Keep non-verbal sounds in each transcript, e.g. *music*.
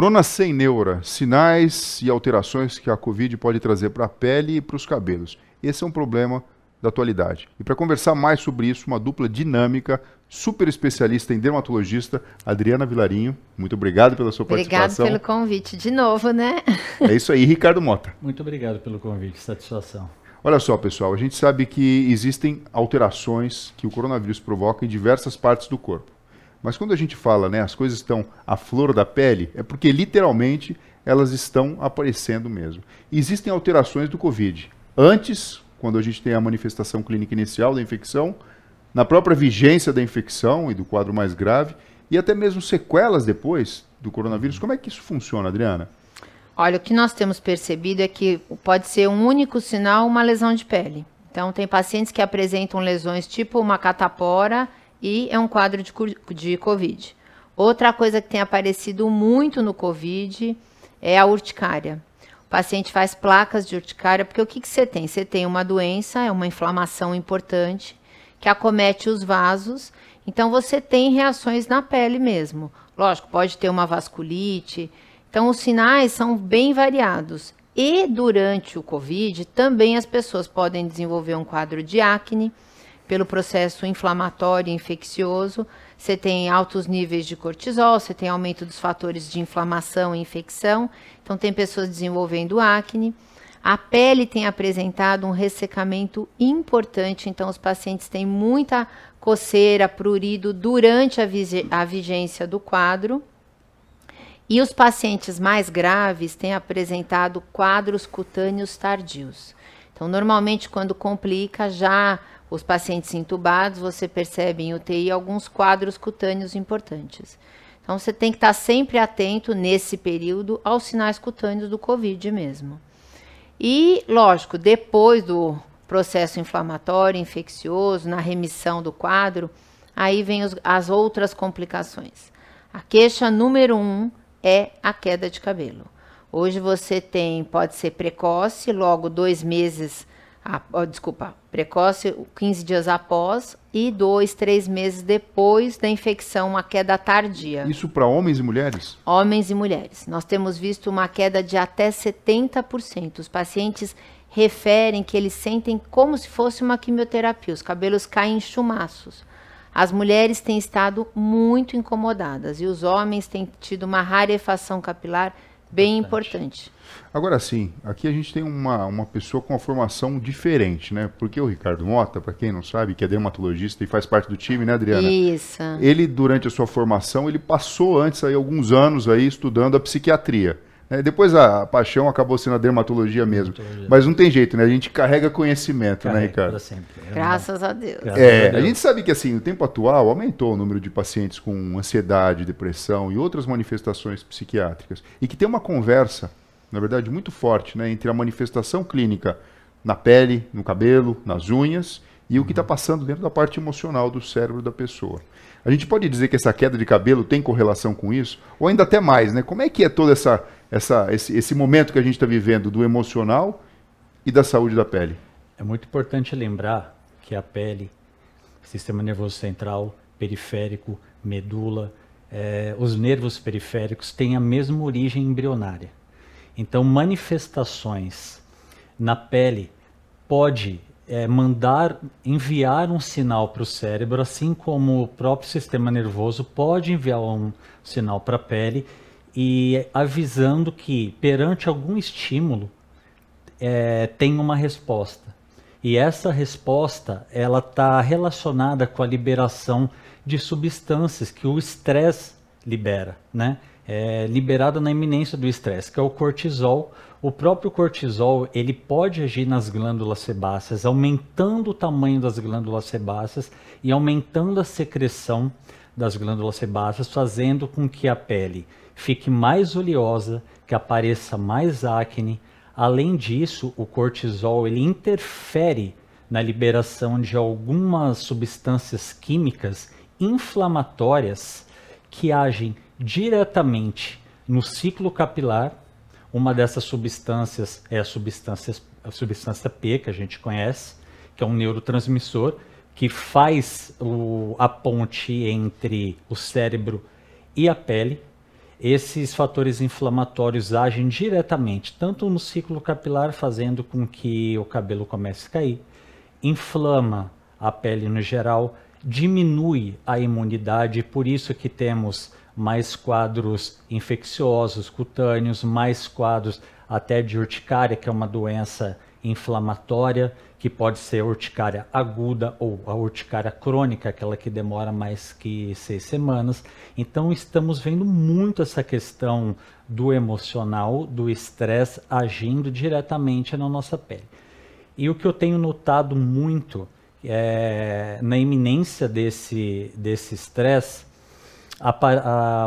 Corona sem neura, sinais e alterações que a Covid pode trazer para a pele e para os cabelos. Esse é um problema da atualidade. E para conversar mais sobre isso, uma dupla dinâmica, super especialista em dermatologista, Adriana Vilarinho. Muito obrigado pela sua obrigado participação. Obrigado pelo convite de novo, né? *laughs* É isso aí, Ricardo Mota. Muito obrigado pelo convite, satisfação. Olha só, pessoal, a gente sabe que existem alterações que o coronavírus provoca em diversas partes do corpo. Mas quando a gente fala, né, as coisas estão à flor da pele, é porque literalmente elas estão aparecendo mesmo. Existem alterações do Covid. Antes, quando a gente tem a manifestação clínica inicial da infecção, na própria vigência da infecção e do quadro mais grave, e até mesmo sequelas depois do coronavírus. Como é que isso funciona, Adriana? Olha, o que nós temos percebido é que pode ser um único sinal uma lesão de pele. Então, tem pacientes que apresentam lesões tipo uma catapora e é um quadro de, de Covid. Outra coisa que tem aparecido muito no Covid é a urticária. O paciente faz placas de urticária, porque o que, que você tem? Você tem uma doença, é uma inflamação importante, que acomete os vasos, então você tem reações na pele mesmo. Lógico, pode ter uma vasculite. Então, os sinais são bem variados. E durante o Covid, também as pessoas podem desenvolver um quadro de acne pelo processo inflamatório e infeccioso. Você tem altos níveis de cortisol, você tem aumento dos fatores de inflamação e infecção. Então, tem pessoas desenvolvendo acne. A pele tem apresentado um ressecamento importante, então os pacientes têm muita coceira, prurido durante a, a vigência do quadro. E os pacientes mais graves têm apresentado quadros cutâneos tardios. Então, normalmente, quando complica, já os pacientes intubados, você percebe em UTI alguns quadros cutâneos importantes. Então, você tem que estar sempre atento nesse período aos sinais cutâneos do COVID mesmo. E, lógico, depois do processo inflamatório, infeccioso, na remissão do quadro, aí vem os, as outras complicações. A queixa número um é a queda de cabelo. Hoje você tem, pode ser precoce, logo dois meses a, oh, desculpa, precoce 15 dias após e dois, três meses depois da infecção, uma queda tardia. Isso para homens e mulheres? Homens e mulheres. Nós temos visto uma queda de até 70%. Os pacientes referem que eles sentem como se fosse uma quimioterapia, os cabelos caem em chumaços. As mulheres têm estado muito incomodadas e os homens têm tido uma rarefação capilar bem importante. Agora sim, aqui a gente tem uma, uma pessoa com uma formação diferente, né? Porque o Ricardo Mota, para quem não sabe, que é dermatologista e faz parte do time, né, Adriana? Isso. Ele, durante a sua formação, ele passou antes aí alguns anos aí estudando a psiquiatria. Né? Depois a paixão acabou sendo a dermatologia mesmo. Dermatologia. Mas não tem jeito, né? A gente carrega conhecimento, né, carrega né, Ricardo? Sempre. Graças a Deus. Graças é, a, Deus. a gente sabe que assim, no tempo atual aumentou o número de pacientes com ansiedade, depressão e outras manifestações psiquiátricas. E que tem uma conversa, na verdade, muito forte, né, entre a manifestação clínica na pele, no cabelo, nas unhas e o que está passando dentro da parte emocional do cérebro da pessoa. A gente pode dizer que essa queda de cabelo tem correlação com isso? Ou ainda até mais, né? Como é que é toda essa essa, esse, esse momento que a gente está vivendo do emocional e da saúde da pele? É muito importante lembrar que a pele, sistema nervoso central, periférico, medula, é, os nervos periféricos têm a mesma origem embrionária. Então, manifestações na pele pode é, mandar, enviar um sinal para o cérebro, assim como o próprio sistema nervoso pode enviar um sinal para a pele e avisando que perante algum estímulo é, tem uma resposta. E essa resposta ela está relacionada com a liberação de substâncias que o estresse libera, né? É liberada na iminência do estresse, que é o cortisol. O próprio cortisol ele pode agir nas glândulas sebáceas, aumentando o tamanho das glândulas sebáceas e aumentando a secreção das glândulas sebáceas, fazendo com que a pele fique mais oleosa, que apareça mais acne. Além disso, o cortisol ele interfere na liberação de algumas substâncias químicas inflamatórias que agem diretamente no ciclo capilar. Uma dessas substâncias é a substância, a substância P, que a gente conhece, que é um neurotransmissor que faz o, a ponte entre o cérebro e a pele esses fatores inflamatórios agem diretamente, tanto no ciclo capilar, fazendo com que o cabelo comece a cair, inflama a pele no geral, diminui a imunidade, por isso que temos mais quadros infecciosos cutâneos, mais quadros até de urticária, que é uma doença inflamatória, que pode ser urticária aguda ou a urticária crônica, aquela que demora mais que seis semanas. Então, estamos vendo muito essa questão do emocional, do estresse agindo diretamente na nossa pele. E o que eu tenho notado muito é, na iminência desse estresse,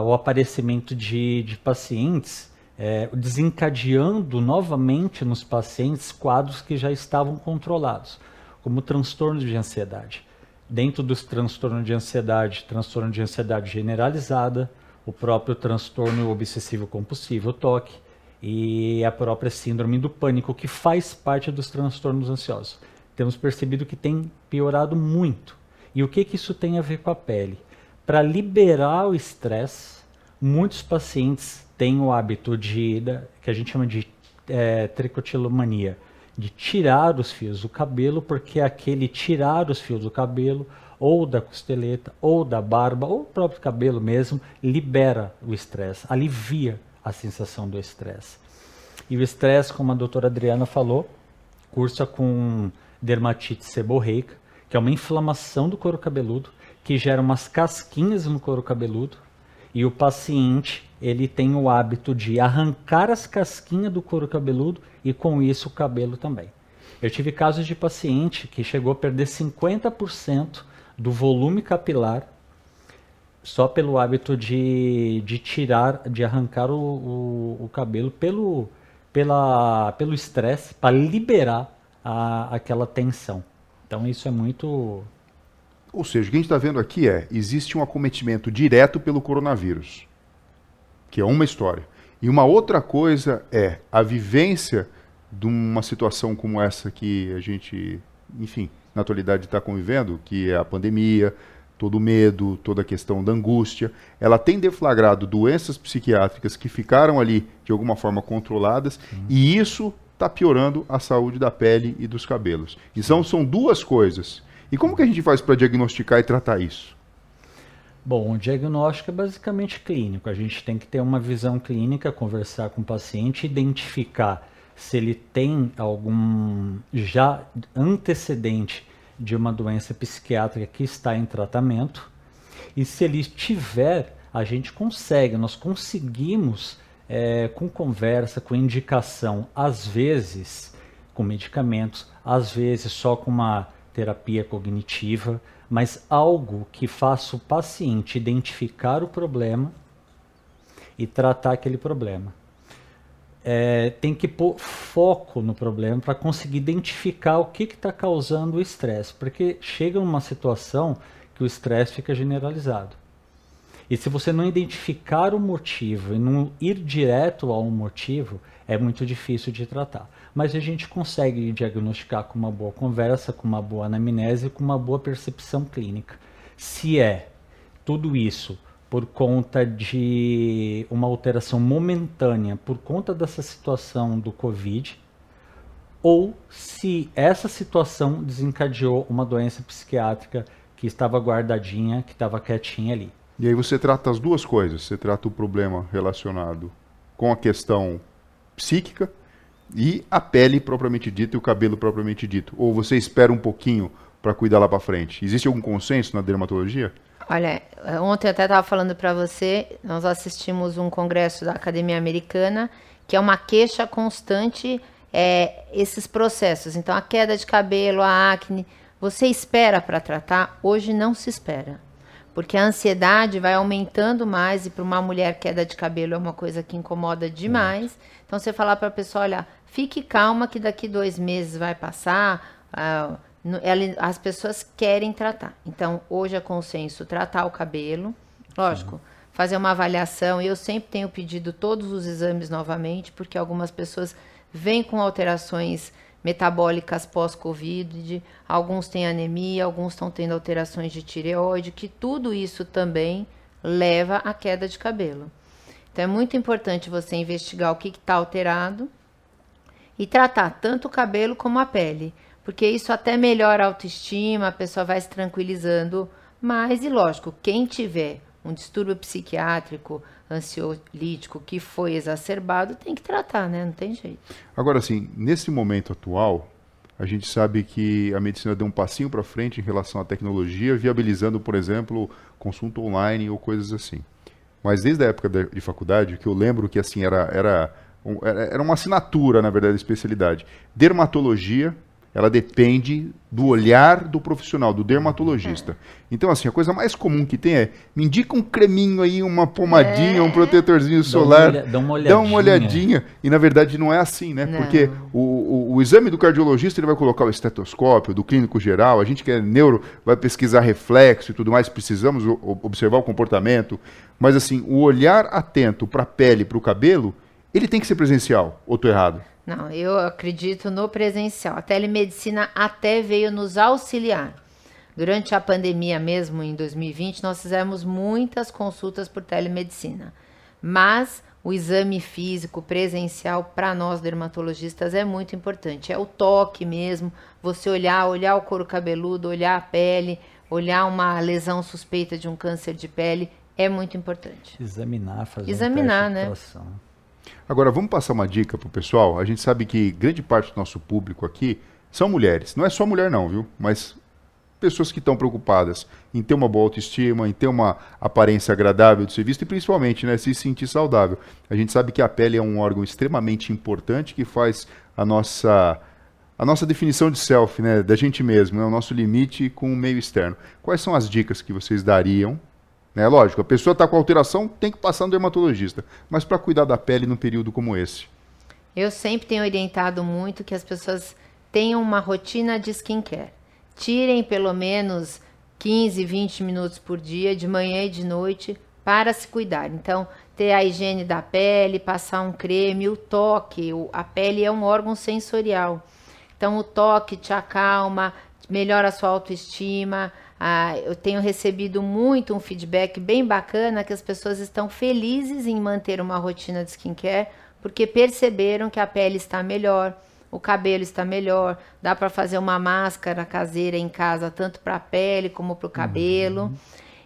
o aparecimento de, de pacientes é, desencadeando novamente nos pacientes quadros que já estavam controlados, como transtorno de ansiedade. Dentro dos transtornos de ansiedade, transtorno de ansiedade generalizada, o próprio transtorno obsessivo compulsivo, TOC, e a própria síndrome do pânico, que faz parte dos transtornos ansiosos. Temos percebido que tem piorado muito. E o que, que isso tem a ver com a pele? Para liberar o estresse, muitos pacientes têm o hábito de, que a gente chama de é, tricotilomania, de tirar os fios do cabelo, porque aquele tirar os fios do cabelo, ou da costeleta, ou da barba, ou o próprio cabelo mesmo, libera o estresse, alivia a sensação do estresse. E o estresse, como a doutora Adriana falou, cursa com dermatite seborreica, que é uma inflamação do couro cabeludo, que gera umas casquinhas no couro cabeludo, e o paciente ele tem o hábito de arrancar as casquinhas do couro cabeludo e com isso o cabelo também. Eu tive casos de paciente que chegou a perder 50% do volume capilar só pelo hábito de, de tirar, de arrancar o, o, o cabelo pelo pela, pelo estresse para liberar a, aquela tensão. Então isso é muito ou seja, o que a gente está vendo aqui é: existe um acometimento direto pelo coronavírus, que é uma história. E uma outra coisa é a vivência de uma situação como essa que a gente, enfim, na atualidade está convivendo, que é a pandemia, todo o medo, toda a questão da angústia. Ela tem deflagrado doenças psiquiátricas que ficaram ali de alguma forma controladas uhum. e isso está piorando a saúde da pele e dos cabelos. Então são duas coisas e como que a gente faz para diagnosticar e tratar isso? Bom, o diagnóstico é basicamente clínico. A gente tem que ter uma visão clínica, conversar com o paciente, identificar se ele tem algum já antecedente de uma doença psiquiátrica que está em tratamento. E se ele tiver, a gente consegue, nós conseguimos, é, com conversa, com indicação, às vezes com medicamentos, às vezes só com uma terapia cognitiva, mas algo que faça o paciente identificar o problema e tratar aquele problema. É, tem que pôr foco no problema para conseguir identificar o que está causando o estresse, porque chega uma situação que o estresse fica generalizado. E se você não identificar o motivo e não ir direto ao motivo, é muito difícil de tratar mas a gente consegue diagnosticar com uma boa conversa, com uma boa anamnese, com uma boa percepção clínica. Se é tudo isso por conta de uma alteração momentânea, por conta dessa situação do Covid, ou se essa situação desencadeou uma doença psiquiátrica que estava guardadinha, que estava quietinha ali. E aí você trata as duas coisas. Você trata o problema relacionado com a questão psíquica e a pele propriamente dita e o cabelo propriamente dito? Ou você espera um pouquinho para cuidar lá para frente? Existe algum consenso na dermatologia? Olha, ontem eu até estava falando para você, nós assistimos um congresso da Academia Americana, que é uma queixa constante é, esses processos. Então, a queda de cabelo, a acne, você espera para tratar? Hoje não se espera. Porque a ansiedade vai aumentando mais e para uma mulher queda de cabelo é uma coisa que incomoda demais. Então você falar para a pessoa, olha, fique calma que daqui dois meses vai passar. Ah, ela, as pessoas querem tratar. Então hoje é consenso tratar o cabelo, lógico. Sim. Fazer uma avaliação, eu sempre tenho pedido todos os exames novamente, porque algumas pessoas vêm com alterações metabólicas pós-Covid, alguns têm anemia, alguns estão tendo alterações de tireoide, que tudo isso também leva à queda de cabelo. Então é muito importante você investigar o que está alterado e tratar tanto o cabelo como a pele, porque isso até melhora a autoestima, a pessoa vai se tranquilizando mais e lógico, quem tiver um distúrbio psiquiátrico, ansiolítico que foi exacerbado, tem que tratar, né? Não tem jeito. Agora, assim, nesse momento atual, a gente sabe que a medicina deu um passinho para frente em relação à tecnologia, viabilizando, por exemplo, consulta online ou coisas assim. Mas desde a época de, faculdade, que eu lembro que assim era, era, era uma assinatura, na verdade, de especialidade. Dermatologia, ela depende do olhar do profissional, do dermatologista. É. Então, assim, a coisa mais comum que tem é, me indica um creminho aí, uma pomadinha, é. um protetorzinho solar. Dá uma, dá uma, olhadinha. Dá uma olhadinha. E, na verdade, não é assim, né? Não. Porque o, o, o, exame do cardiologista, ele vai colocar o estetoscópio, do clínico geral, a gente que é neuro, vai pesquisar reflexo e tudo mais, precisamos observar o comportamento. Mas, assim, o olhar atento para a pele, para o cabelo, ele tem que ser presencial, ou estou errado? Não, eu acredito no presencial. A telemedicina até veio nos auxiliar. Durante a pandemia mesmo, em 2020, nós fizemos muitas consultas por telemedicina. Mas o exame físico presencial para nós dermatologistas é muito importante. É o toque mesmo, você olhar, olhar o couro cabeludo, olhar a pele, olhar uma lesão suspeita de um câncer de pele é muito importante. Examinar, fazer Examinar, um né? Agora, vamos passar uma dica para o pessoal. A gente sabe que grande parte do nosso público aqui são mulheres. Não é só mulher, não, viu? Mas pessoas que estão preocupadas em ter uma boa autoestima, em ter uma aparência agradável de ser vista e principalmente né, se sentir saudável. A gente sabe que a pele é um órgão extremamente importante que faz a nossa a nossa definição de self, né, da gente mesmo, né, o nosso limite com o meio externo. Quais são as dicas que vocês dariam né? Lógico, a pessoa está com alteração, tem que passar no dermatologista. Mas para cuidar da pele num período como esse? Eu sempre tenho orientado muito que as pessoas tenham uma rotina de skincare. Tirem pelo menos 15, 20 minutos por dia, de manhã e de noite, para se cuidar. Então, ter a higiene da pele, passar um creme, o toque. A pele é um órgão sensorial. Então, o toque te acalma, melhora a sua autoestima, ah, eu tenho recebido muito um feedback bem bacana que as pessoas estão felizes em manter uma rotina de skincare porque perceberam que a pele está melhor, o cabelo está melhor, dá para fazer uma máscara caseira em casa tanto para a pele como para o cabelo. Uhum.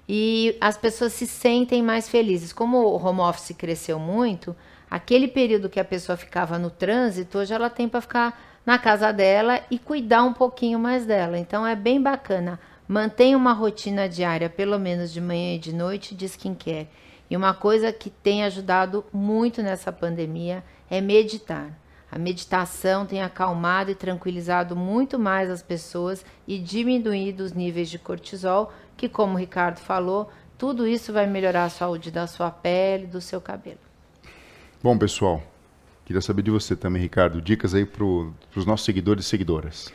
E as pessoas se sentem mais felizes. Como o home office cresceu muito, aquele período que a pessoa ficava no trânsito, hoje ela tem para ficar na casa dela e cuidar um pouquinho mais dela. Então é bem bacana. Mantenha uma rotina diária, pelo menos de manhã e de noite, de skincare. E uma coisa que tem ajudado muito nessa pandemia é meditar. A meditação tem acalmado e tranquilizado muito mais as pessoas e diminuído os níveis de cortisol, que, como o Ricardo falou, tudo isso vai melhorar a saúde da sua pele, do seu cabelo. Bom, pessoal, queria saber de você também, Ricardo, dicas aí para os nossos seguidores e seguidoras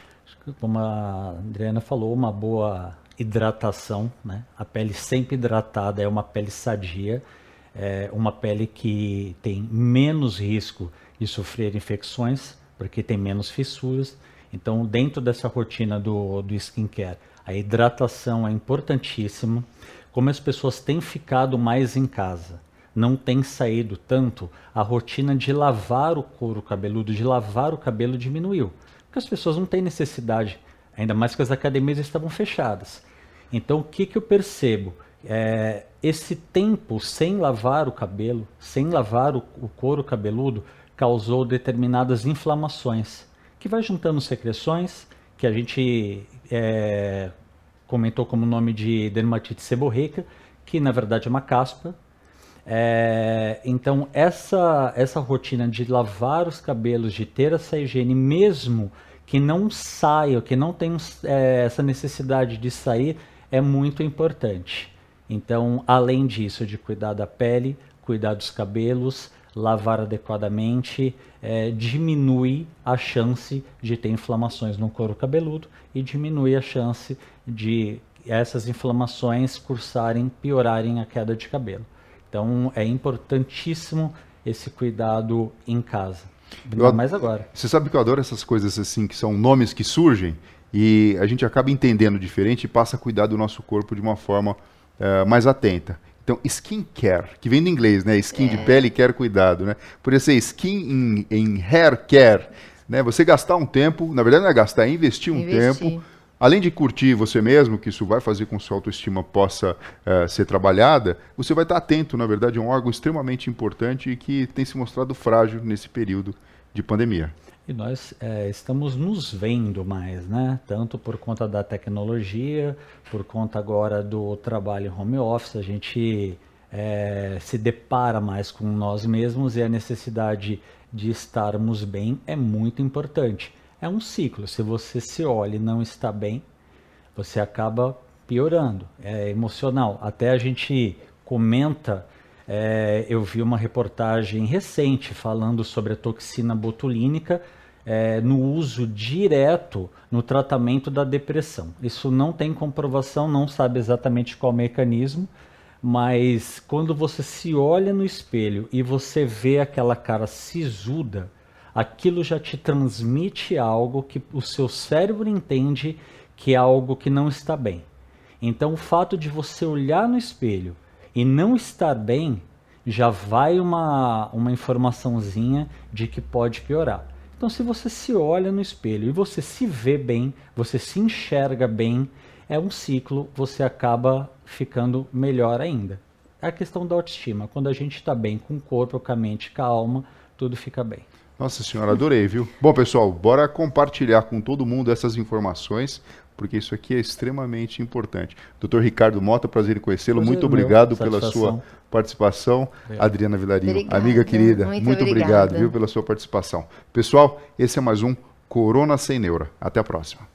como a Adriana falou, uma boa hidratação, né? A pele sempre hidratada é uma pele sadia, é uma pele que tem menos risco de sofrer infecções, porque tem menos fissuras. Então, dentro dessa rotina do, do skincare, a hidratação é importantíssima. Como as pessoas têm ficado mais em casa, não têm saído tanto, a rotina de lavar o couro cabeludo, de lavar o cabelo diminuiu porque as pessoas não têm necessidade, ainda mais que as academias estavam fechadas. Então, o que, que eu percebo? É, esse tempo sem lavar o cabelo, sem lavar o, o couro cabeludo, causou determinadas inflamações, que vai juntando secreções, que a gente é, comentou como nome de dermatite seborreica, que na verdade é uma caspa, é, então, essa, essa rotina de lavar os cabelos, de ter essa higiene, mesmo que não saia, que não tenha é, essa necessidade de sair, é muito importante. Então, além disso, de cuidar da pele, cuidar dos cabelos, lavar adequadamente, é, diminui a chance de ter inflamações no couro cabeludo e diminui a chance de essas inflamações cursarem, piorarem a queda de cabelo. Então é importantíssimo esse cuidado em casa. Ainda mais agora. Você sabe que eu adoro essas coisas assim, que são nomes que surgem e a gente acaba entendendo diferente e passa a cuidar do nosso corpo de uma forma uh, mais atenta. Então, skincare, que vem do inglês, né? Skin de É. pele, care, cuidado, né? Poderia ser skin em, em hair care, né? Você gastar um tempo, na verdade não é gastar, é investir um Investir. tempo, além de curtir você mesmo, que isso vai fazer com que sua autoestima possa eh, ser trabalhada, você vai estar atento, na verdade, a um órgão extremamente importante e que tem se mostrado frágil nesse período de pandemia. E nós é, estamos nos vendo mais, né? Tanto por conta da tecnologia, por conta agora do trabalho home office, a gente é, se depara mais com nós mesmos e a necessidade de estarmos bem é muito importante. É um ciclo. Se você se olha e não está bem, você acaba piorando. É emocional. Até a gente comenta, é, eu vi uma reportagem recente falando sobre a toxina botulínica é, no uso direto no tratamento da depressão. Isso não tem comprovação, não sabe exatamente qual mecanismo, mas quando você se olha no espelho e você vê aquela cara sisuda, aquilo já te transmite algo que o seu cérebro entende que é algo que não está bem. Então, o fato de você olhar no espelho e não estar bem já vai uma, uma informaçãozinha de que pode piorar. Então, se você se olha no espelho e você se vê bem, você se enxerga bem, é um ciclo, você acaba ficando melhor ainda. É a questão da autoestima. Quando a gente está bem com o corpo, com a mente, com a alma, tudo fica bem. Nossa senhora, adorei, viu? Bom, pessoal, bora compartilhar com todo mundo essas informações, porque isso aqui é extremamente importante. Dr. Ricardo Mota, prazer em conhecê-lo. Muito meu, obrigado pela satisfação. sua participação. Obrigado. Adriana Vilarinho, Obrigada, amiga querida, muito muito obrigado, viu, pela sua participação. Pessoal, esse é mais um Corona Sem Neura. Até a próxima.